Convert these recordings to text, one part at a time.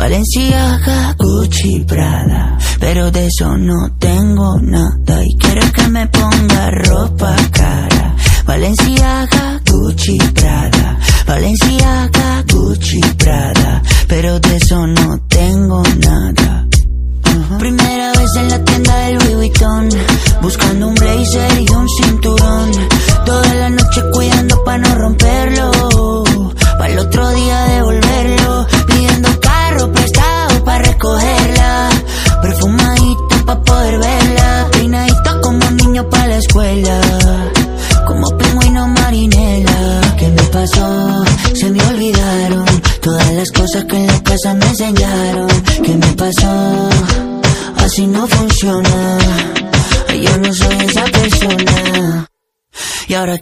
Valenciaga, Gucci, Prada. Pero de eso no tengo nada. Y quiere que me ponga ropa cara. Valenciaga, Gucci, Prada. Valenciaga, Gucci, Prada. Pero de eso no tengo nada. Primera vez en la tienda del Louis Vuitton Buscando un blazer y un cinturón Toda la noche cuidando pa' no romperlo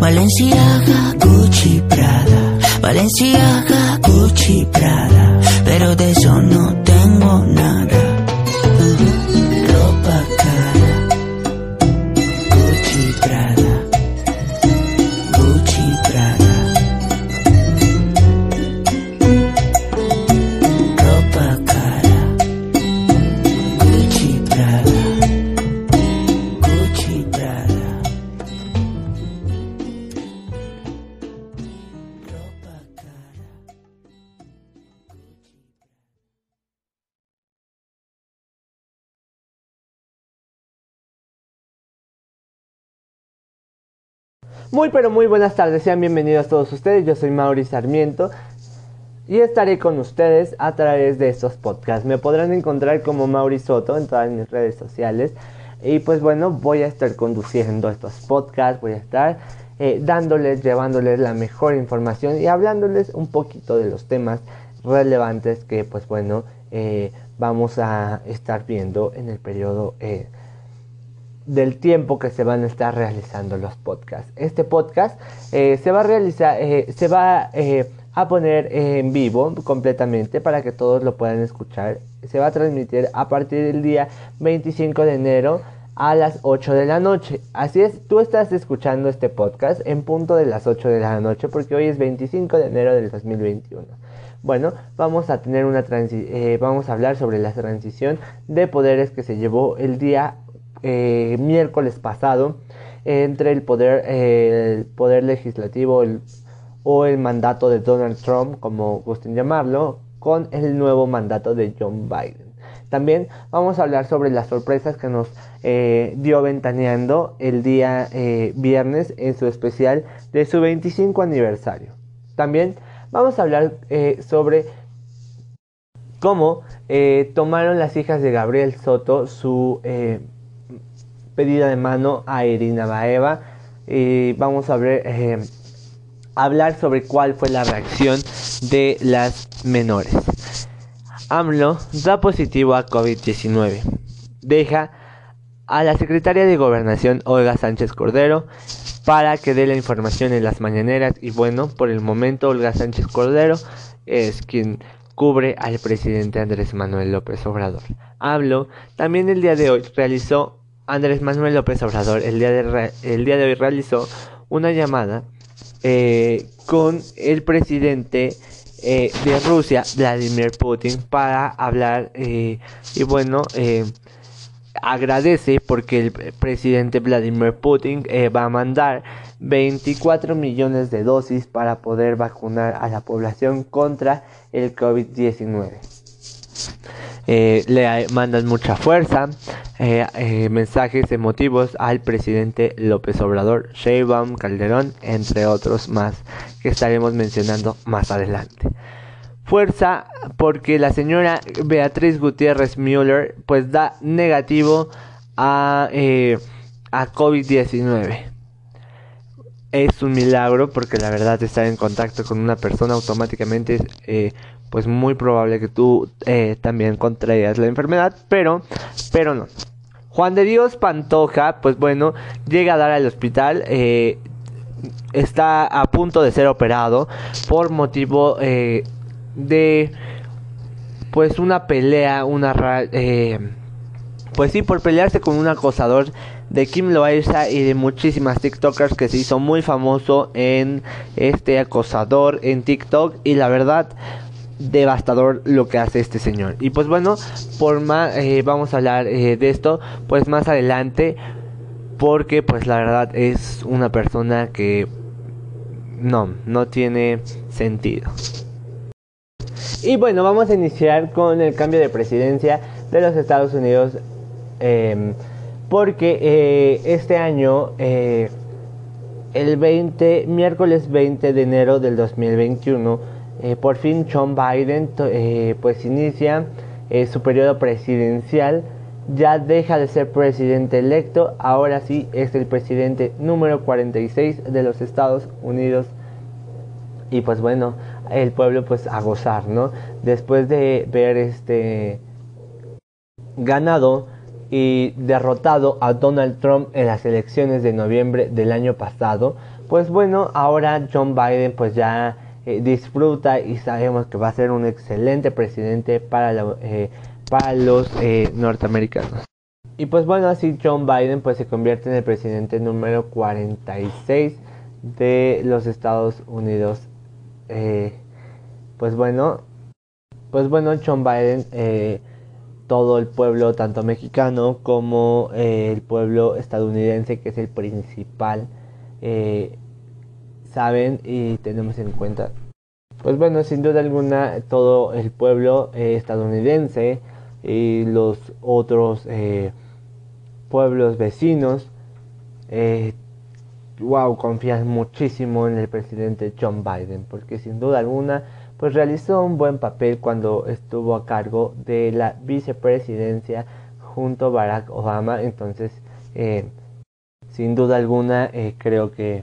Valenciaga, Gucci, Prada. Valenciaga, Gucci, Prada. Pero de eso no tengo nada. Muy pero muy buenas tardes, sean bienvenidos todos ustedes, yo soy Mauri Sarmiento y estaré con ustedes a través de estos podcasts. Me podrán encontrar como Mauri Soto en todas mis redes sociales. Y pues bueno, voy a estar conduciendo estos podcasts, voy a estar eh, dándoles, llevándoles la mejor información y hablándoles un poquito de los temas relevantes que pues bueno, eh, vamos a estar viendo en el periodo... eh, del tiempo que se van a estar realizando los podcasts. Este podcast eh, se va a realizar, eh, se va eh, a poner en vivo completamente para que todos lo puedan escuchar. Se va a transmitir a partir del día 25 de enero a las 8 de la noche. Así es, tú estás escuchando este podcast en punto de las 8 de la noche porque hoy es 25 de enero del 2021. Bueno, vamos a tener una transi vamos a hablar sobre la transición de poderes que se llevó el día eh, miércoles pasado entre el poder, el poder legislativo el- o el mandato de Donald Trump, como gusten llamarlo, con el nuevo mandato de John Biden. También vamos a hablar sobre las sorpresas que nos eh, dio Ventaneando el día eh, viernes en su especial de su 25 aniversario. También vamos a hablar sobre cómo tomaron las hijas de Gabriel Soto su pedida de mano a Irina Baeva y vamos a eh, hablar sobre cuál fue la reacción de las menores. AMLO da positivo a COVID-19. Deja a la secretaria de Gobernación Olga Sánchez Cordero para que dé la información en las mañaneras y bueno, por el momento Olga Sánchez Cordero es quien cubre al presidente Andrés Manuel López Obrador. Hablo, también el día de hoy realizó Andrés Manuel López Obrador, el día de, el día de hoy realizó una llamada eh, con el presidente eh, de Rusia, Vladimir Putin, para hablar eh, y bueno, agradece porque el presidente Vladimir Putin va a mandar 24 millones de dosis para poder vacunar a la población contra el COVID-19. Eh, le mandan mucha fuerza, eh, eh, mensajes emotivos al presidente López Obrador, Sheinbaum, Calderón, entre otros más que estaremos mencionando más adelante. Fuerza porque la señora Beatriz Gutiérrez Müller pues da negativo a, a COVID-19 es un milagro porque la verdad estar en contacto con una persona automáticamente es pues muy probable que tú eh, también contraigas la enfermedad, pero, pero no. Juan de Dios Pantoja, pues bueno, llega a dar al hospital, eh, está a punto de ser operado por motivo eh, de, pues una pelea, una, pues sí, por pelearse con un acosador de Kim Loaiza y de muchísimas TikTokers que se hizo muy famoso en este acosador en TikTok y la verdad devastador lo que hace este señor. Y pues bueno, por más eh, vamos a hablar eh, de esto pues más adelante porque pues la verdad es una persona que no, no tiene sentido. Y bueno, vamos a iniciar con el cambio de presidencia de los Estados Unidos em, porque eh, este año el 20 miércoles 20 de enero del 2021 eh, por fin John Biden eh, pues inicia eh, su periodo presidencial, ya deja de ser presidente electo, ahora sí es el presidente número 46 de los Estados Unidos. Y pues bueno, el pueblo pues a gozar, ¿no? Después de ver este ganado y derrotado a Donald Trump en las elecciones de noviembre del año pasado, pues bueno, ahora John Biden pues ya eh, disfruta y sabemos que va a ser un excelente presidente para, eh, para los eh, norteamericanos. Y pues bueno, así John Biden pues se convierte en el presidente número 46 de los Estados Unidos. pues bueno, pues bueno, John Biden, todo el pueblo, tanto mexicano como el pueblo estadounidense, que es el principal, saben y tenemos en cuenta. Pues bueno, sin duda alguna, todo el pueblo eh, estadounidense y los otros eh, pueblos vecinos, eh, wow, confían muchísimo en el presidente John Biden, porque sin duda alguna, pues realizó un buen papel cuando estuvo a cargo de la vicepresidencia junto a Barack Obama. Entonces, sin duda alguna, creo que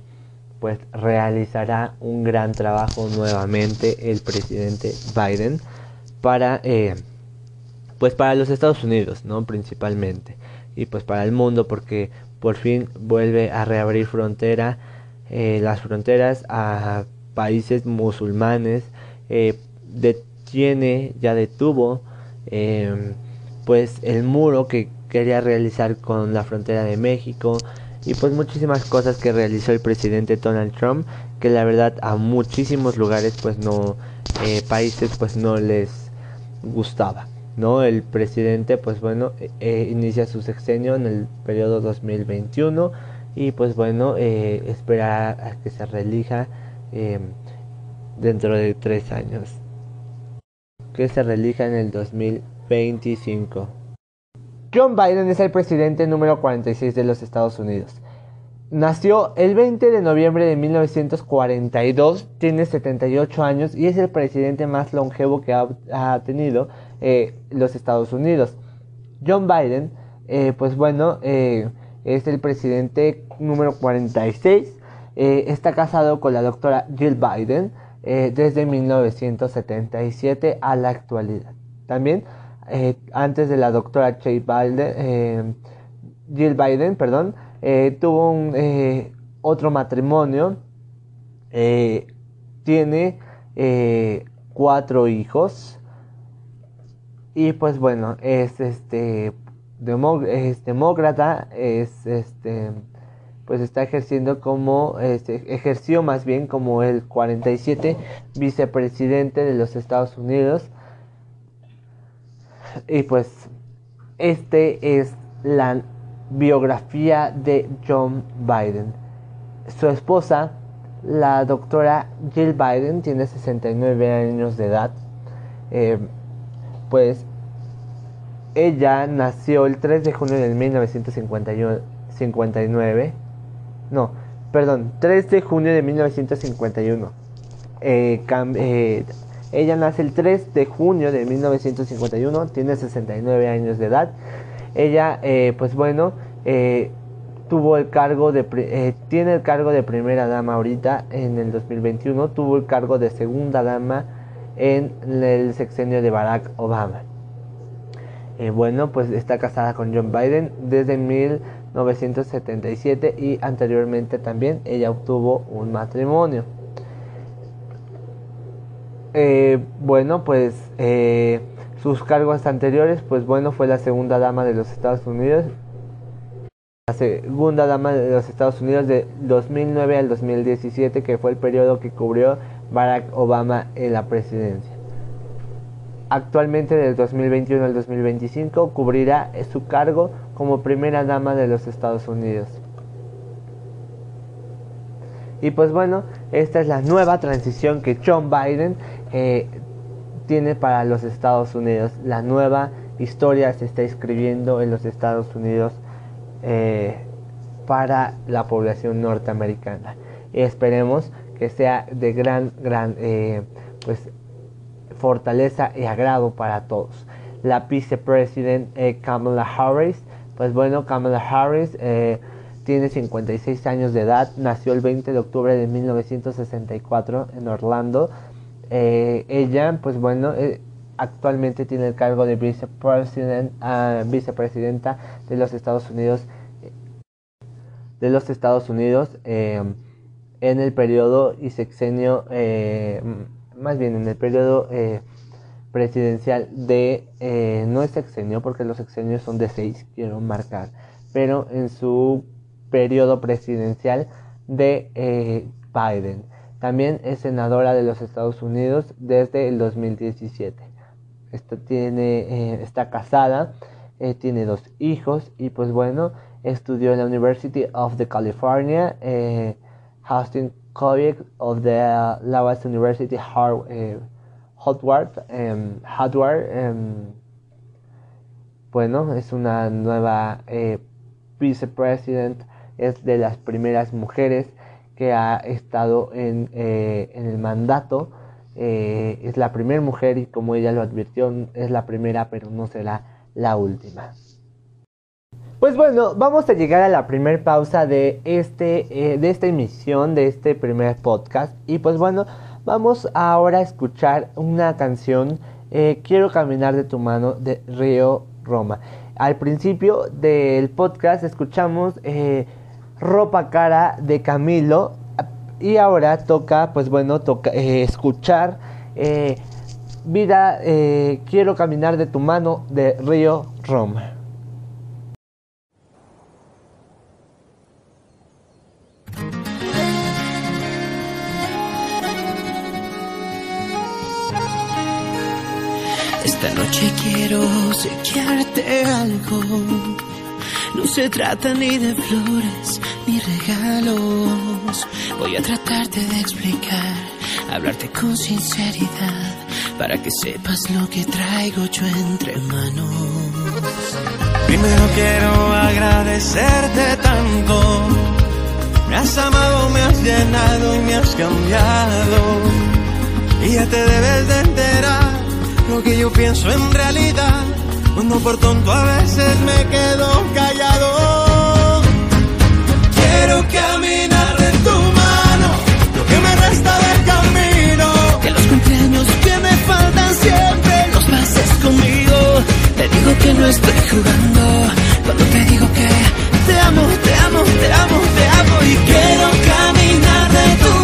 pues realizará un gran trabajo nuevamente el presidente Biden para eh, pues para los Estados Unidos no principalmente. Y pues para el mundo porque por fin vuelve a reabrir frontera eh, las fronteras a países musulmanes eh, detiene ya detuvo pues el muro que quería realizar con la frontera de México y pues muchísimas cosas que realizó el presidente Donald Trump que la verdad a muchísimos lugares pues no eh, países pues no les gustaba no el presidente pues bueno eh, eh, inicia su sexenio en el periodo 2021 y pues bueno espera a que se reelija dentro de tres años que se reelija en el 2025 John Biden es el presidente número 46 de los Estados Unidos. Nació el 20 de noviembre de 1942, tiene 78 años y es el presidente más longevo que ha, tenido eh, los Estados Unidos. John Biden, eh, pues bueno, eh, es el presidente número 46. está casado con la doctora Jill Biden desde 1977 a la actualidad. También eh, antes de la doctora Biden, eh, Jill Biden, perdón, eh, tuvo un, otro matrimonio, tiene cuatro hijos. Y pues bueno, es este es demócrata, es este pues está ejerciendo como este, ejerció más bien como el 47 vicepresidente de los Estados Unidos y pues este es la biografía de John Biden. Su esposa, la doctora Jill Biden, tiene 69 años de edad. Eh, pues ella nació el 3 de junio de 1959. No, perdón, 3 de junio de 1951. Eh, eh, ella nace el 3 de junio de 1951, tiene 69 años de edad. Ella, eh, pues bueno, tuvo el cargo de, tiene el cargo de primera dama ahorita en el 2021, tuvo el cargo de segunda dama en el sexenio de Barack Obama. bueno, pues está casada con John Biden desde 1977 y anteriormente también ella obtuvo un matrimonio. Eh, bueno, pues eh, sus cargos anteriores, pues bueno, fue la segunda dama de los Estados Unidos. La segunda dama de los Estados Unidos de 2009 al 2017, que fue el periodo que cubrió Barack Obama en la presidencia. Actualmente del 2021 al 2025 cubrirá su cargo como primera dama de los Estados Unidos. Y pues bueno, esta es la nueva transición que John Biden eh, tiene para los Estados Unidos. La nueva historia se está escribiendo en los Estados Unidos eh, para la población norteamericana. Y esperemos que sea de gran, gran eh, pues, fortaleza y agrado para todos. La vicepresidenta Kamala Harris, pues bueno, Kamala Harris tiene 56 años de edad, nació el 20 de octubre de 1964 en Orlando. Eh, ella, pues bueno, eh, actualmente tiene el cargo de ah, vicepresidenta de los Estados Unidos de los Estados Unidos em, en el periodo y sexenio eh, más bien en el periodo presidencial de no es sexenio porque los sexenios son de seis quiero marcar pero en su periodo presidencial de Biden también es senadora de los Estados Unidos desde el 2017. tiene, eh, está casada, eh, tiene dos hijos y pues bueno, estudió en la University of the California, eh, Houston College of the Lawrence University, Harvard, em, em, bueno, es una nueva vicepresidenta, es de las primeras mujeres que ha estado en, eh, en el mandato. Eh, es la primera mujer y como ella lo advirtió, es la primera, pero no será la última. Pues bueno, vamos a llegar a la primera pausa de, este, eh, de esta emisión, de este primer podcast. Y pues bueno, vamos ahora a escuchar una canción, Quiero caminar de tu mano, de Río Roma. Al principio del podcast escuchamos Ropa Cara de Camilo. Y ahora toca, pues bueno, toca eh, escuchar eh, Vida, eh, quiero caminar de tu mano de Río Roma. Esta noche quiero sequearte algo no se trata ni de flores ni regalos. Voy a tratarte de explicar, hablarte con sinceridad, para que sepas lo que traigo yo entre manos. Primero quiero agradecerte tanto. Me has amado, me has llenado y me has cambiado. Y ya te debes de enterar lo que yo pienso en realidad cuando por tonto a veces me quedo callado. Quiero caminar en tu mano, lo que me resta del camino. Que los cumpleaños que me faltan siempre los pases conmigo. Te digo que no estoy jugando cuando te digo que te amo, te amo, te amo, te amo y quiero caminar de tu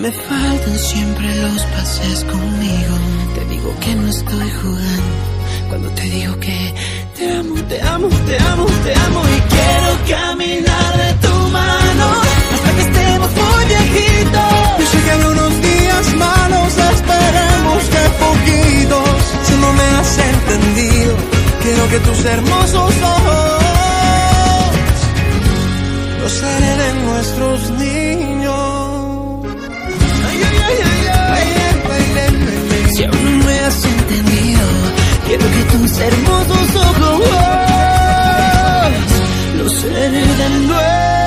me faltan siempre los pases conmigo. Te digo que no estoy jugando cuando te digo que te amo, te amo, te amo, te amo y quiero caminar de tu mano hasta que estemos muy viejitos. Que habrá unos días malos, esperemos que poquitos. Si no me has entendido, quiero que tus hermosos ojos los hereden nuestros niños. Si aún no me has entendido, quiero que tus hermosos ojos los hereden nuestros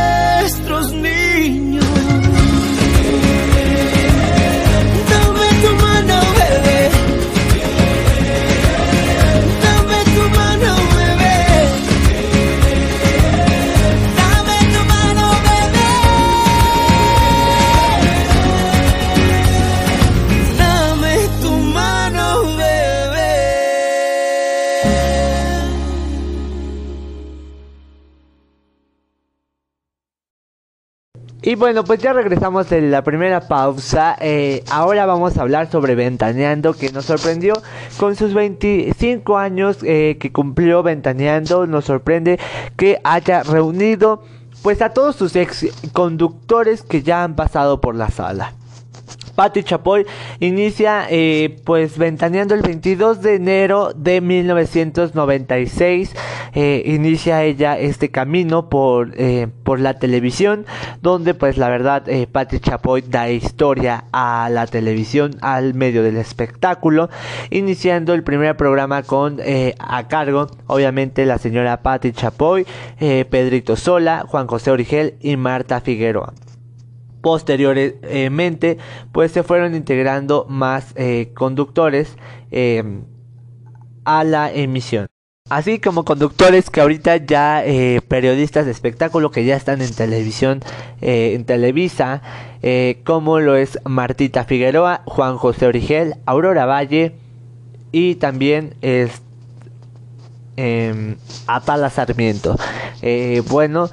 Y bueno, pues ya regresamos de la primera pausa. Eh, ahora vamos a hablar sobre Ventaneando, que nos sorprendió con sus 25 años eh, que cumplió Ventaneando. Nos sorprende que haya reunido pues a todos sus ex conductores que ya han pasado por la sala. Patti Chapoy inicia eh, pues ventaneando el 22 de enero de 1996 eh, inicia ella este camino por eh, por la televisión donde pues la verdad eh, Patti Chapoy da historia a la televisión al medio del espectáculo iniciando el primer programa con eh, a cargo obviamente la señora Patti Chapoy eh, Pedrito Sola Juan José Origel y Marta Figueroa posteriormente pues se fueron integrando más eh, conductores eh, a la emisión. Así como conductores que ahorita ya eh, periodistas de espectáculo que ya están en televisión en Televisa como lo es Martita Figueroa Juan José Origel Aurora Valle y también es eh, Atala Sarmiento. Bueno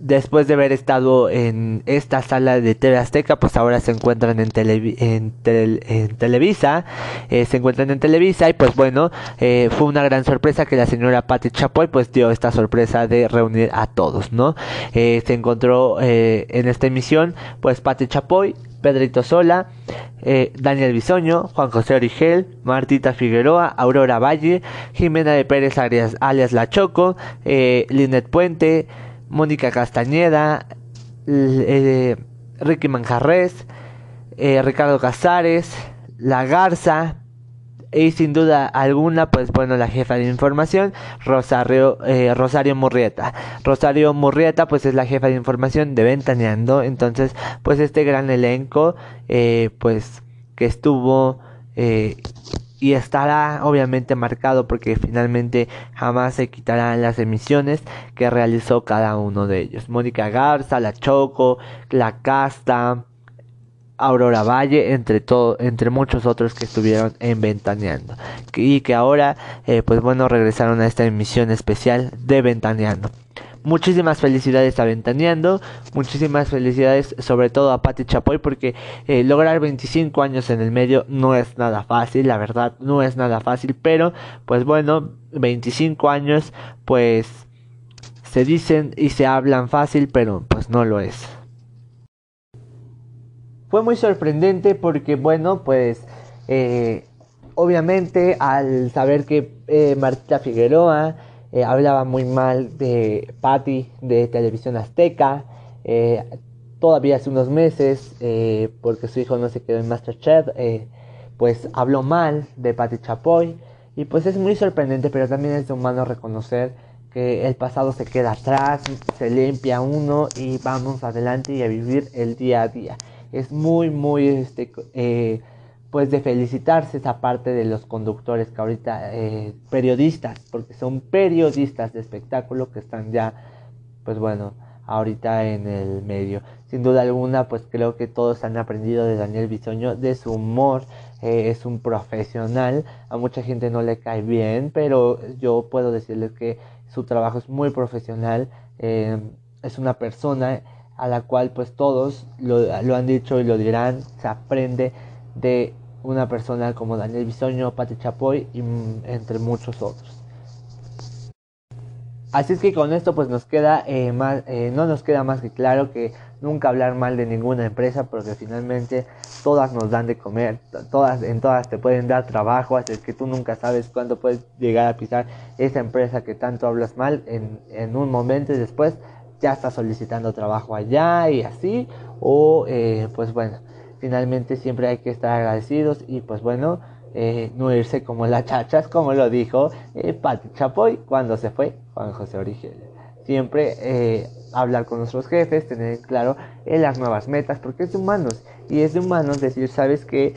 después de haber estado en esta sala de TV Azteca, pues ahora se encuentran en, televi- en, tel- en Televisa, eh, se encuentran en Televisa y pues bueno, eh, fue una gran sorpresa que la señora Patti Chapoy pues dio esta sorpresa de reunir a todos, ¿no? Eh, se encontró eh, en esta emisión pues Patti Chapoy, Pedrito Sola, eh, Daniel Bisoño, Juan José Origel, Martita Figueroa, Aurora Valle, Jimena de Pérez alias, alias La Choco, eh, Linet Puente, Mónica Castañeda, eh, Ricky Manjarres, eh, Ricardo Casares, La Garza, y sin duda alguna, pues bueno, la jefa de información, Rosario, eh, Rosario Murrieta. Rosario Murrieta, pues es la jefa de información de Ventaneando. Entonces, pues este gran elenco, eh, pues que estuvo eh, y estará obviamente marcado porque finalmente jamás se quitarán las emisiones que realizó cada uno de ellos. Mónica Garza, La Choco, La Casta. Aurora Valle, entre todo, entre muchos otros que estuvieron en Ventaneando y que ahora, eh, pues bueno, regresaron a esta emisión especial de Ventaneando. Muchísimas felicidades a Ventaneando, muchísimas felicidades sobre todo a Patti Chapoy porque eh, lograr 25 años en el medio no es nada fácil, la verdad no es nada fácil, pero pues bueno, 25 años pues se dicen y se hablan fácil, pero pues no lo es. Fue muy sorprendente porque, bueno, pues eh, obviamente al saber que eh, Martita Figueroa, eh, hablaba muy mal de Patty de Televisión Azteca. Eh, todavía hace unos meses, eh, porque su hijo no se quedó en Masterchef, pues habló mal de Patty Chapoy. Y pues es muy sorprendente, pero también es de humano reconocer que el pasado se queda atrás, se limpia uno y vamos adelante y a vivir el día a día. Es muy, muy, este, pues de felicitarse esa parte de los conductores que ahorita, eh, periodistas, porque son periodistas de espectáculo que están ya, pues bueno, ahorita en el medio. Sin duda alguna, pues creo que todos han aprendido de Daniel Bisoño, de su humor, eh, es un profesional, a mucha gente no le cae bien, pero yo puedo decirles que su trabajo es muy profesional, eh, es una persona a la cual pues todos lo, lo han dicho y lo dirán, se aprende de una persona como Daniel Bisoño, Pati Chapoy y mm, entre muchos otros. Así es que con esto pues nos queda eh, más, eh, no nos queda más que claro que nunca hablar mal de ninguna empresa porque finalmente todas nos dan de comer, todas en todas te pueden dar trabajo, así que tú nunca sabes cuándo puedes llegar a pisar esa empresa que tanto hablas mal en, en un momento y después ya estás solicitando trabajo allá y así o eh, pues bueno finalmente siempre hay que estar agradecidos y pues bueno, eh, no irse como las chachas, como lo dijo eh, Pati Chapoy cuando se fue Juan José Origen. Siempre eh, hablar con nuestros jefes, tener claro eh, las nuevas metas, porque es de humanos. Y es de humanos decir, sabes que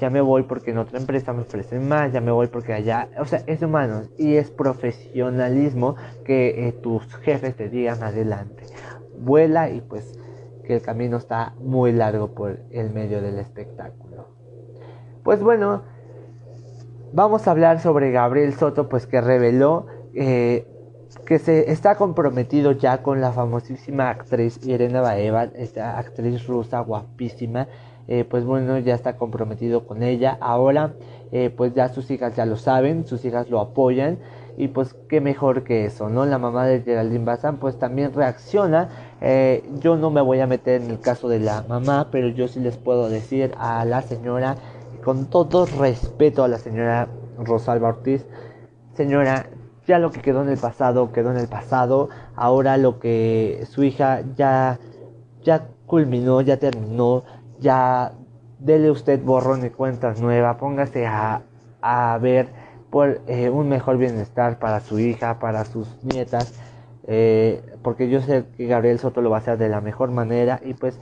ya me voy porque en otra empresa me ofrecen más, ya me voy porque allá, o sea, es de humanos. Y es profesionalismo que tus jefes te digan adelante. Vuela y pues que el camino está muy largo por el medio del espectáculo. Pues bueno, vamos a hablar sobre Gabriel Soto, pues que reveló eh, que se está comprometido ya con la famosísima actriz Irena Baeva, esta actriz rusa guapísima. Eh, pues bueno, ya está comprometido con ella. Ahora, eh, pues ya sus hijas ya lo saben, sus hijas lo apoyan. Y pues qué mejor que eso, ¿no? La mamá de Geraldine Bazán pues también reacciona. Eh, yo no me voy a meter en el caso de la mamá, pero yo sí les puedo decir a la señora, con todo respeto a la señora Rosalba Ortiz, señora, ya lo que quedó en el pasado, quedó en el pasado. Ahora lo que su hija ya, ya culminó, ya terminó, ya dele usted borrón y cuentas nueva, póngase a, a ver por eh, un mejor bienestar para su hija, para sus nietas, eh, porque yo sé que Gabriel Soto lo va a hacer de la mejor manera y pues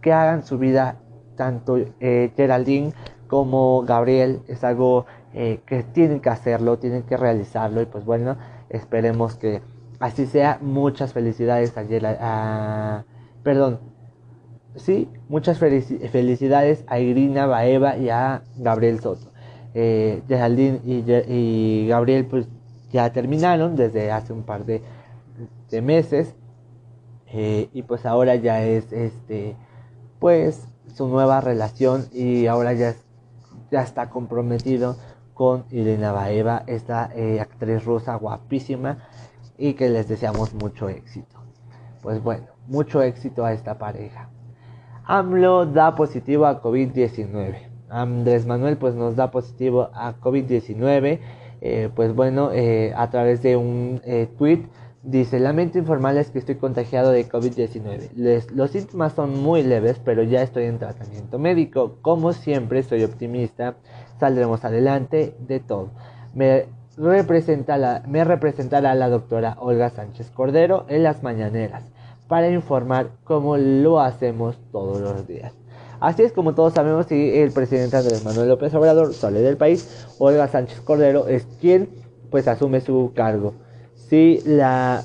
que hagan su vida tanto eh, Geraldine como Gabriel es algo que tienen que hacerlo, tienen que realizarlo y pues bueno, esperemos que así sea. Muchas felicidades a, a perdón, sí, muchas felicidades a Irina Baeva y a Gabriel Soto eh, Geraldine y, Gabriel pues ya terminaron desde hace un par de, meses eh, y pues ahora ya es este pues su nueva relación y ahora ya, ya está comprometido con Irina Baeva, esta eh, actriz rusa guapísima y que les deseamos mucho éxito. Pues bueno, mucho éxito a esta pareja. AMLO da positivo a COVID-19. Andrés Manuel pues nos da positivo a COVID-19. Eh, pues bueno, a través de un tweet dice, lamento informarles que estoy contagiado de COVID-19. Los síntomas son muy leves, pero ya estoy en tratamiento médico. Como siempre, soy optimista. Saldremos adelante de todo. Me, representa me representará la doctora Olga Sánchez Cordero en las mañaneras para informar cómo lo hacemos todos los días. Así es como todos sabemos, si el presidente Andrés Manuel López Obrador sale del país, Olga Sánchez Cordero es quien pues asume su cargo. Si, la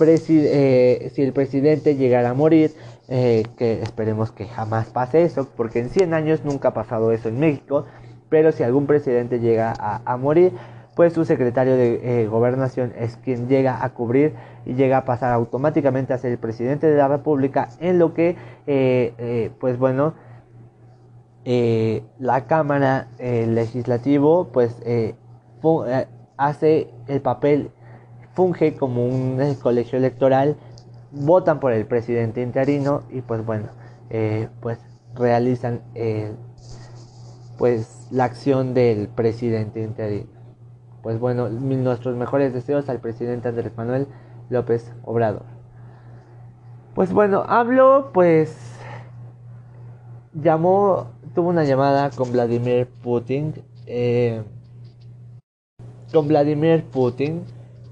eh, si el presidente llegara a morir, eh, que esperemos que jamás pase eso, porque en 100 años nunca ha pasado eso en México, pero si algún presidente llega a morir, pues su secretario de eh, gobernación es quien llega a cubrir y llega a pasar automáticamente a ser el presidente de la república en lo que eh, pues bueno la cámara legislativo pues hace el papel funge como un colegio electoral votan por el presidente interino y pues bueno pues realizan pues la acción del presidente interino pues bueno, nuestros mejores deseos al presidente Andrés Manuel López Obrador. Pues bueno, hablo pues llamó, tuvo una llamada con Vladimir Putin. Eh, con Vladimir Putin.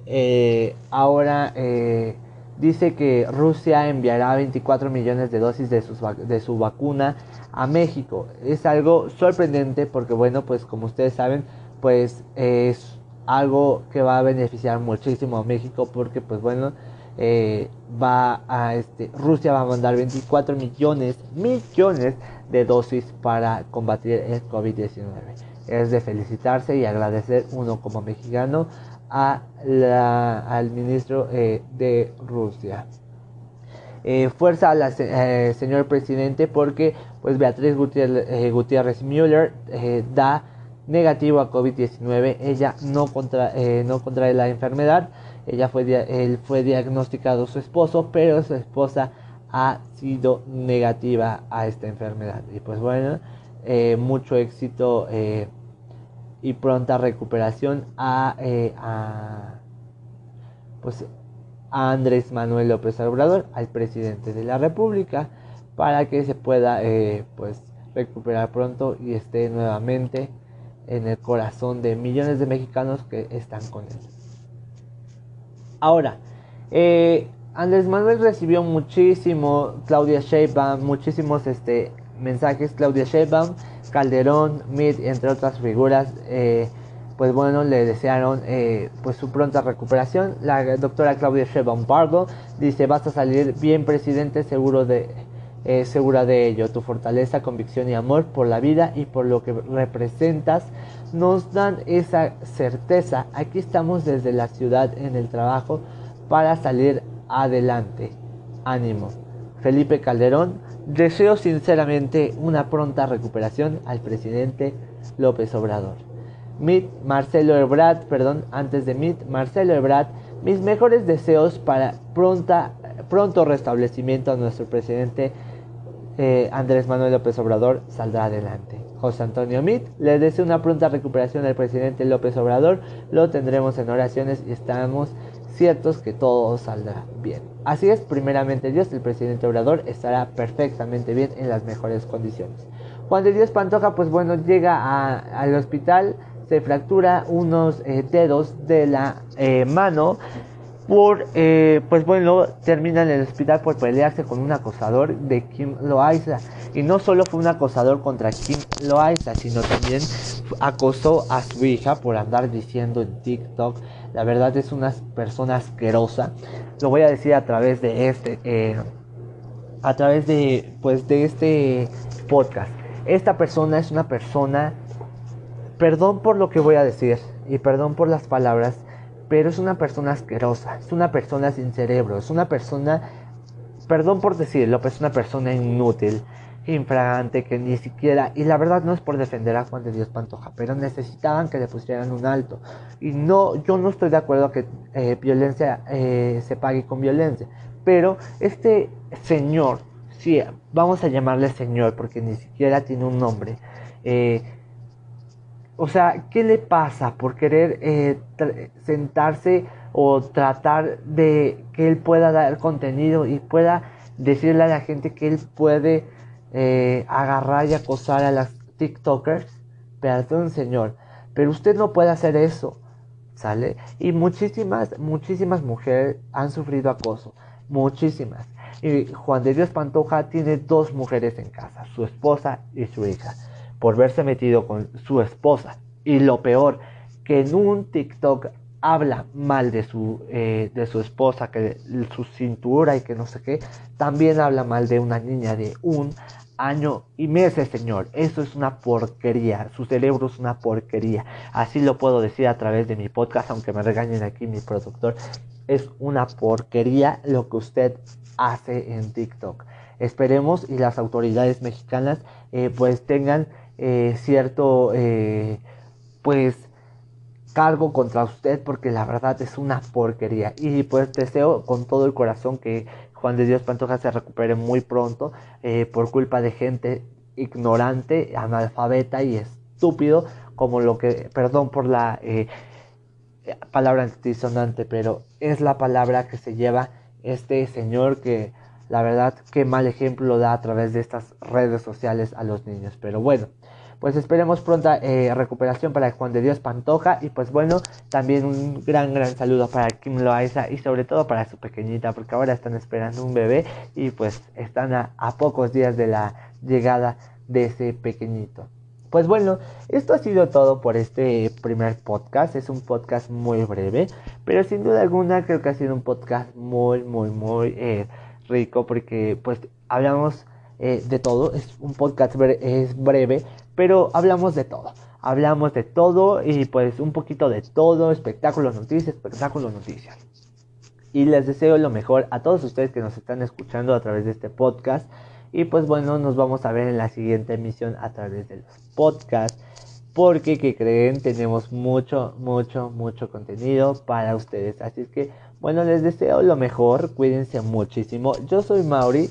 Eh, ahora eh, dice que Rusia enviará 24 millones de dosis de, de su vacuna a México. Es algo sorprendente porque bueno, pues como ustedes saben, pues es algo que va a beneficiar muchísimo a México porque pues bueno, eh, va a este, Rusia va a mandar 24 millones, millones de dosis para combatir el COVID-19. Es de felicitarse y agradecer uno como mexicano a al ministro eh, de Rusia. Eh, fuerza al eh, señor presidente porque pues Beatriz Gutiérrez, Gutiérrez Müller da negativo a COVID-19. Ella no, contra, no contrae la enfermedad. Ella fue, fue diagnosticado su esposo, pero su esposa ha sido negativa a esta enfermedad. Y pues bueno, mucho éxito y pronta recuperación a, a pues a Andrés Manuel López Obrador, al presidente de la República, para que se pueda eh, pues recuperar pronto y esté nuevamente en el corazón de millones de mexicanos que están con él. Ahora, eh, Andrés Manuel recibió muchísimo, Claudia Sheinbaum, muchísimos este, mensajes, Claudia Sheinbaum, Calderón, Mid, entre otras figuras. Eh, pues bueno, le desearon eh, pues su pronta recuperación. La doctora Claudia Sheinbaum Bargo dice, vas a salir bien presidente, seguro de, eh, segura de ello. Tu fortaleza, convicción y amor por la vida y por lo que representas nos dan esa certeza. Aquí estamos desde la ciudad en el trabajo para salir adelante. Ánimo. Felipe Calderón, deseo sinceramente una pronta recuperación al presidente López Obrador. Mit Marcelo Ebrard, perdón, antes de Mit Marcelo Ebrard, mis mejores deseos para pronta, pronto restablecimiento a nuestro presidente eh, Andrés Manuel López Obrador saldrá adelante. José Antonio Mit, le deseo una pronta recuperación al presidente López Obrador, lo tendremos en oraciones y estamos ciertos que todo saldrá bien. Así es, primeramente Dios, el presidente Obrador estará perfectamente bien en las mejores condiciones. Juan de Dios Pantoja, pues bueno, llega al hospital se fractura unos eh, dedos de la eh, mano por, eh, pues bueno, termina en el hospital por pelearse con un acosador de Kim Loaiza. Y no solo fue un acosador contra Kim Loaiza, sino también acosó a su hija por andar diciendo en TikTok. La verdad es una persona asquerosa. Lo voy a decir a través de este, a través de, pues, de este podcast. Esta persona es una persona Perdón por lo que voy a decir y perdón por las palabras, pero es una persona asquerosa, es una persona sin cerebro, es una persona, perdón por decirlo, pero es una persona inútil, infragante, que ni siquiera, y la verdad no es por defender a Juan de Dios Pantoja, pero necesitaban que le pusieran un alto. Y no, yo no estoy de acuerdo que eh, violencia eh, se pague con violencia, pero este señor, sí, vamos a llamarle señor porque ni siquiera tiene un nombre, eh, o sea, ¿qué le pasa por querer sentarse o tratar de que él pueda dar contenido y pueda decirle a la gente que él puede eh, agarrar y acosar a las TikTokers? Perdón, señor, pero usted no puede hacer eso, ¿sale? Y muchísimas, muchísimas mujeres han sufrido acoso, muchísimas. Y Juan de Dios Pantoja tiene dos mujeres en casa, su esposa y su hija por verse metido con su esposa. Y lo peor, que en un TikTok habla mal de su, eh, de su esposa, que su cintura y que no sé qué, también habla mal de una niña de un año y meses, señor. Eso es una porquería. Su cerebro es una porquería. Así lo puedo decir a través de mi podcast, aunque me regañen aquí mi productor. Es una porquería lo que usted hace en TikTok. Esperemos y las autoridades mexicanas eh, pues tengan eh, cierto, eh, pues, cargo contra usted porque la verdad es una porquería. Y pues deseo con todo el corazón que Juan de Dios Pantoja se recupere muy pronto eh, por culpa de gente ignorante, analfabeta y estúpido como lo que, perdón por la eh, palabra antisonante, pero es la palabra que se lleva este señor que la verdad qué mal ejemplo da a través de estas redes sociales a los niños. Pero bueno, pues esperemos pronta eh, recuperación para Juan de Dios Pantoja y pues bueno, también un gran gran saludo para Kim Loaiza y sobre todo para su pequeñita porque ahora están esperando un bebé y pues están a, a pocos días de la llegada de ese pequeñito. Pues bueno, esto ha sido todo por este primer podcast. Es un podcast muy breve, pero sin duda alguna creo que ha sido un podcast muy, muy, muy eh, rico porque pues hablamos eh, de todo. Es un podcast es breve, pero hablamos de todo. Hablamos de todo y pues un poquito de todo, espectáculos, noticias, espectáculos, noticias. Y les deseo lo mejor a todos ustedes que nos están escuchando a través de este podcast. Y pues bueno, nos vamos a ver en la siguiente emisión a través de los podcasts. Porque que creen, tenemos mucho, mucho, mucho contenido para ustedes. Así que, bueno, les deseo lo mejor. Cuídense muchísimo. Yo soy Mauri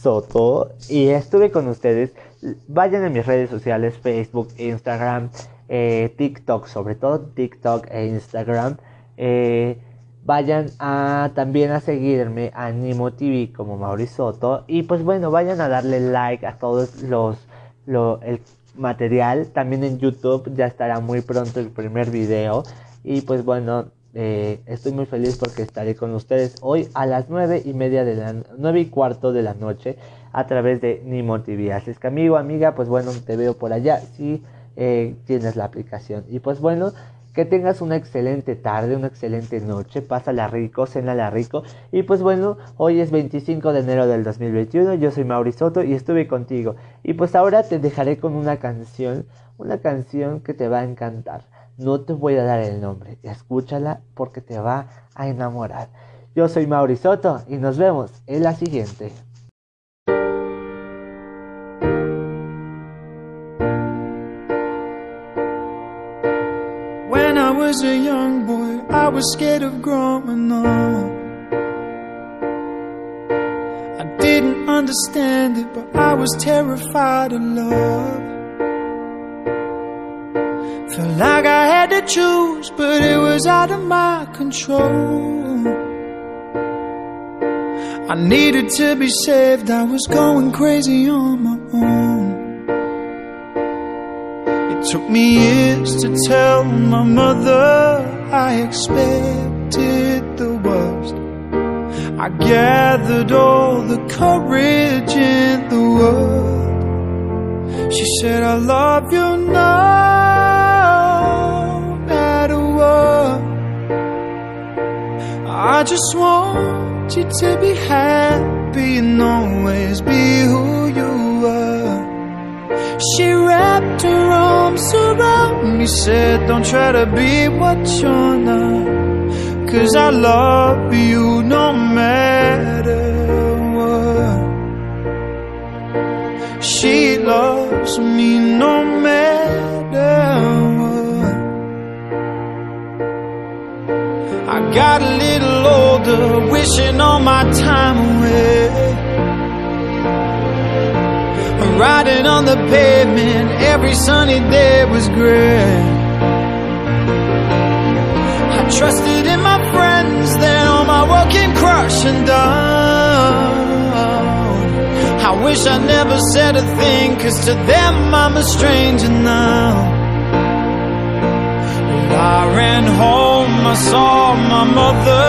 Soto y estuve con ustedes. Vayan a mis redes sociales, Facebook, Instagram, eh, TikTok, sobre todo TikTok e Instagram. Eh, vayan a también a seguirme a Nimo TV como Maurisoto y pues bueno vayan a darle like a todos los el material. También en YouTube ya estará muy pronto el primer video. Y pues bueno eh, estoy muy feliz porque estaré con ustedes hoy a las nueve y media de la nueve y cuarto de la noche a través de Nimo TV así es que amigo amiga pues bueno te veo por allá si eh, tienes la aplicación y pues bueno que tengas una excelente tarde, una excelente noche, pásala rico, cénala rico. Y pues bueno, hoy es 25 de enero del 2021, yo soy Mauri Soto y estuve contigo. Y pues ahora te dejaré con una canción, una canción que te va a encantar. No te voy a dar el nombre, escúchala porque te va a enamorar. Yo soy Mauri Soto y nos vemos en la siguiente. was a young boy, I was scared of growing up. I didn't understand it, but I was terrified of love. Felt like I to choose, but it was out of my control. I needed to be saved, I was going crazy on my own. It took me years to tell my mother I expected the worst. I gathered all the courage in the world. She said, I love you no I just want you to be happy and always be who you are. She wrapped her arms around me, said, Don't try to be what you're not. Cause I love you no matter what. She loves me no matter got a little older, wishing all my time away. Riding on the pavement, every sunny day was great. I trusted in my friends, then all my work came crashing down. I wish I never said a thing, cause to them I'm a stranger now. I ran home, I saw my mother,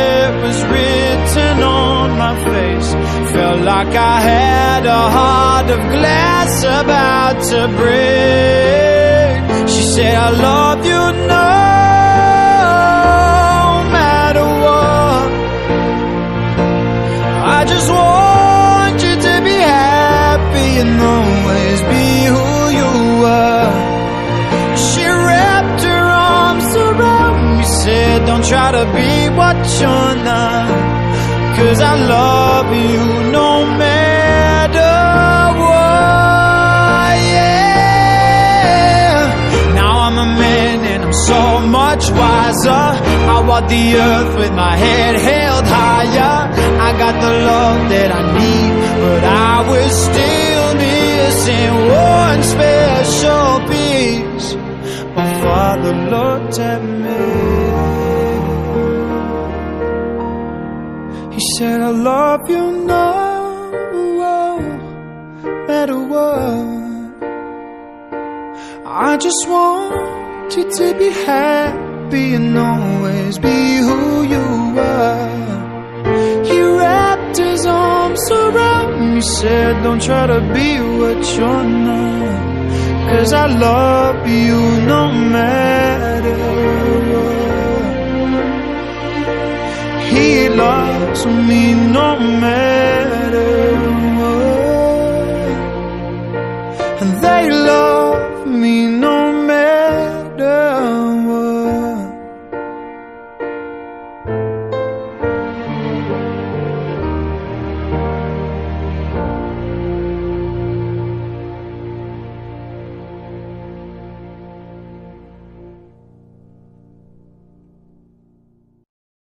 it was written on my face. Felt like I had a heart of glass about to break. She said, I love you no matter what. I just want you to be happy and always be who you are. Said, Don't try to be what you're not. Cause I love you no matter what, yeah. Now I'm a man and I'm so much wiser. I walk the earth with my head held higher. I got the love that I need, but I was still missing one special piece. My father looked at me. Said, I love you no matter what. I just want you to be happy and always be who you are. He wrapped his arms around me, said, Don't try to be what you're not. Cause I love you no matter what. He loves me no matter what.